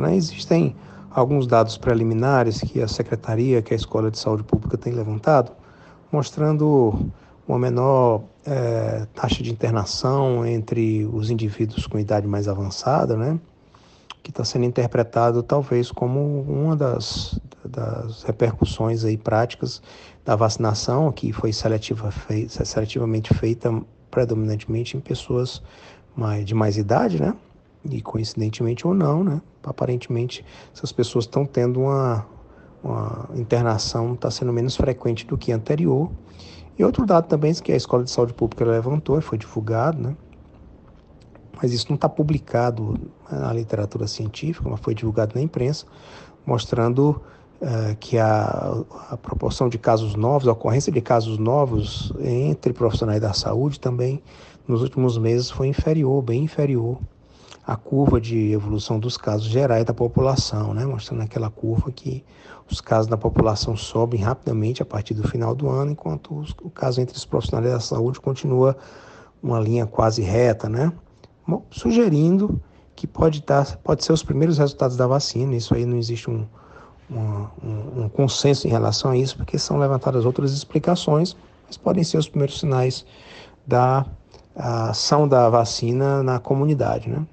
Né? Existem alguns dados preliminares que a Secretaria, que a Escola de Saúde Pública tem levantado, mostrando uma menor é, taxa de internação entre os indivíduos com idade mais avançada, né? que está sendo interpretado talvez como uma das, das repercussões aí práticas da vacinação, que foi seletiva, seletivamente feita predominantemente em pessoas mais, de mais idade, né? E coincidentemente ou não, né? Aparentemente essas pessoas estão tendo uma, uma internação, está sendo menos frequente do que anterior. E outro dado também que a Escola de Saúde Pública levantou e foi divulgado, né? mas isso não está publicado na literatura científica, mas foi divulgado na imprensa, mostrando uh, que a, a, proporção de casos novos, a ocorrência de casos novos entre profissionais da saúde também nos últimos meses foi inferior, bem inferior à curva de evolução dos casos gerais da população, né? mostrando aquela curva que os casos da população sobem rapidamente a partir do final do ano, enquanto os, o caso entre os profissionais da saúde continua uma linha quase reta, né? sugerindo que pode, dar, pode ser os primeiros resultados da vacina. Isso aí não existe um, um, um consenso em relação a isso, porque são levantadas outras explicações, mas podem ser os primeiros sinais da ação da vacina na comunidade. Né?